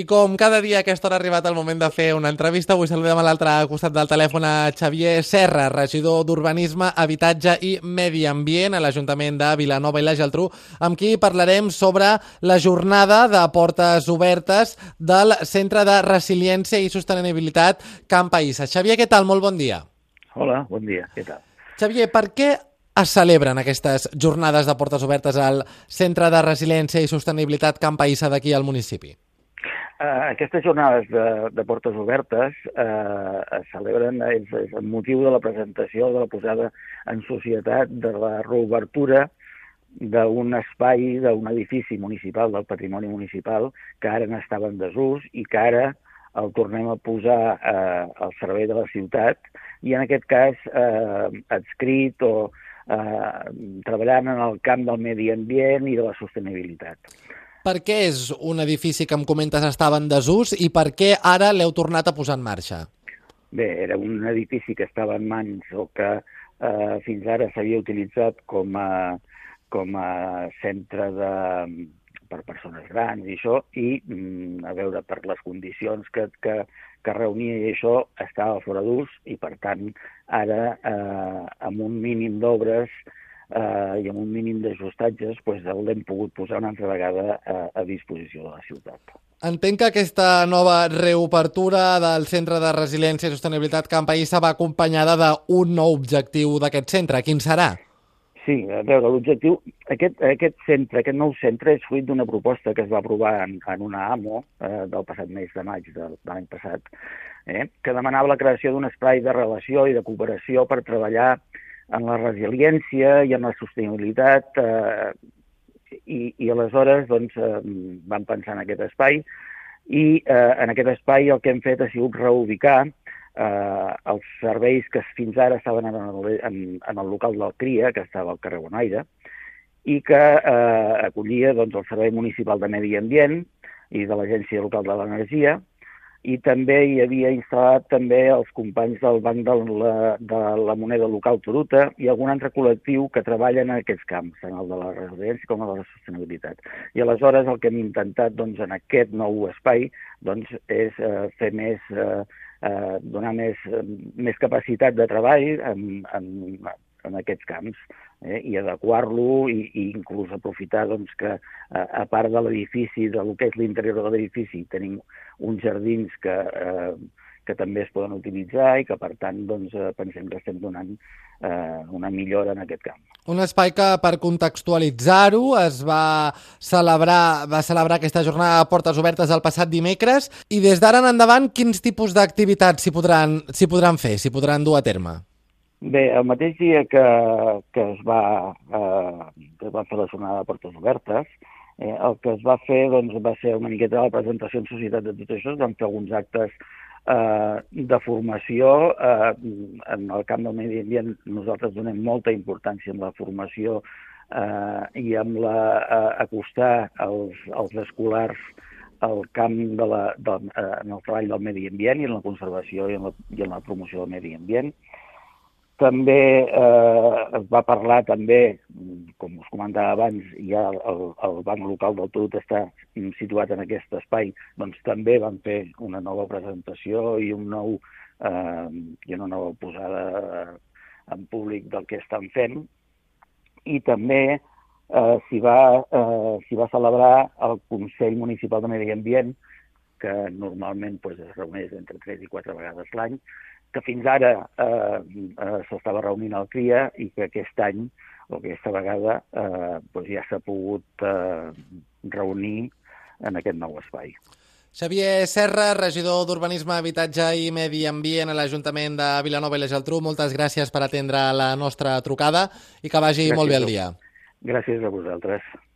I com cada dia a aquesta hora ha arribat el moment de fer una entrevista, avui saludem a l'altre costat del telèfon a Xavier Serra, regidor d'Urbanisme, Habitatge i Medi Ambient a l'Ajuntament de Vilanova i la Geltrú, amb qui parlarem sobre la jornada de portes obertes del Centre de Resiliència i Sostenibilitat Camp Païssa. Xavier, què tal? Molt bon dia. Hola, bon dia, què tal? Xavier, per què es celebren aquestes jornades de portes obertes al Centre de Resiliència i Sostenibilitat Camp Païssa d'aquí al municipi? Uh, aquestes jornades de, de portes obertes uh, es celebren és, és el motiu de la presentació, de la posada en societat, de la reobertura d'un espai, d'un edifici municipal, del patrimoni municipal, que ara n'estava en desús i que ara el tornem a posar uh, al servei de la ciutat i en aquest cas uh, adscrit o uh, treballant en el camp del medi ambient i de la sostenibilitat. Per què és un edifici que em comentes estava en desús i per què ara l'heu tornat a posar en marxa? Bé, era un edifici que estava en mans o que eh, fins ara s'havia utilitzat com a, com a centre de, per persones grans i això, i mm, a veure, per les condicions que, que, que reunia i això, estava fora d'ús i, per tant, ara, eh, amb un mínim d'obres, eh, i amb un mínim d'ajustatges doncs, l'hem pogut posar una altra vegada a, a disposició de la ciutat. Entenc que aquesta nova reobertura del Centre de Resiliència i Sostenibilitat Camp Païssa va acompanyada d'un nou objectiu d'aquest centre. Quin serà? Sí, a veure, l'objectiu... Aquest, aquest centre, aquest nou centre és fruit d'una proposta que es va aprovar en, en una AMO eh, del passat mes de maig de, de l'any passat, eh, que demanava la creació d'un espai de relació i de cooperació per treballar en la resiliència i en la sostenibilitat eh, i, i aleshores doncs, eh, vam pensar en aquest espai. I eh, en aquest espai el que hem fet ha sigut reubicar eh, els serveis que fins ara estaven en el, en, en el local del CRIA, que estava al carrer Bonaire, i que eh, acollia doncs, el Servei Municipal de Medi Ambient i de l'Agència Local de l'Energia, i també hi havia instal·lat també els companys del Banc de la, de la Moneda Local Toruta i algun altre col·lectiu que treballen en aquests camps, tant el de la residència com el de la sostenibilitat. I aleshores el que hem intentat doncs, en aquest nou espai doncs, és eh, fer més, eh, eh, donar més, eh, més capacitat de treball en, en, en aquests camps eh, i adequar-lo i, i inclús aprofitar doncs, que a, a part de l'edifici, del que és l'interior de l'edifici, tenim uns jardins que, eh, que també es poden utilitzar i que, per tant, doncs, eh, pensem que estem donant eh, una millora en aquest camp. Un espai que, per contextualitzar-ho, es va celebrar, va celebrar aquesta jornada de portes obertes el passat dimecres i des d'ara en endavant quins tipus d'activitats s'hi podran, podran fer, s'hi podran dur a terme? Bé, el mateix dia que, que, es va, eh, que es va fer la jornada de portes obertes, eh, el que es va fer doncs, va ser una miqueta la presentació en societat de això, vam fer alguns actes eh, de formació. Eh, en el camp del medi ambient nosaltres donem molta importància en la formació eh, i amb la, eh, acostar els, els escolars al camp de la, de, eh, en el treball del medi ambient i en la conservació i en la, i en la promoció del medi ambient. També eh, es va parlar també, com us comentava abans, ja el, el banc local del Tot està situat en aquest espai, doncs també van fer una nova presentació i un nou eh, i una nova posada en públic del que estan fent. I també eh, s'hi va, eh, va celebrar el Consell Municipal de Medi Ambient, que normalment doncs, es reuneix entre 3 i 4 vegades l'any, que fins ara eh, eh, s'estava reunint al CRIA i que aquest any o aquesta vegada eh, doncs ja s'ha pogut eh, reunir en aquest nou espai. Xavier Serra, regidor d'Urbanisme, Habitatge i Medi Ambient a l'Ajuntament de Vilanova i la Geltrú, moltes gràcies per atendre la nostra trucada i que vagi gràcies molt bé el dia. Gràcies a vosaltres.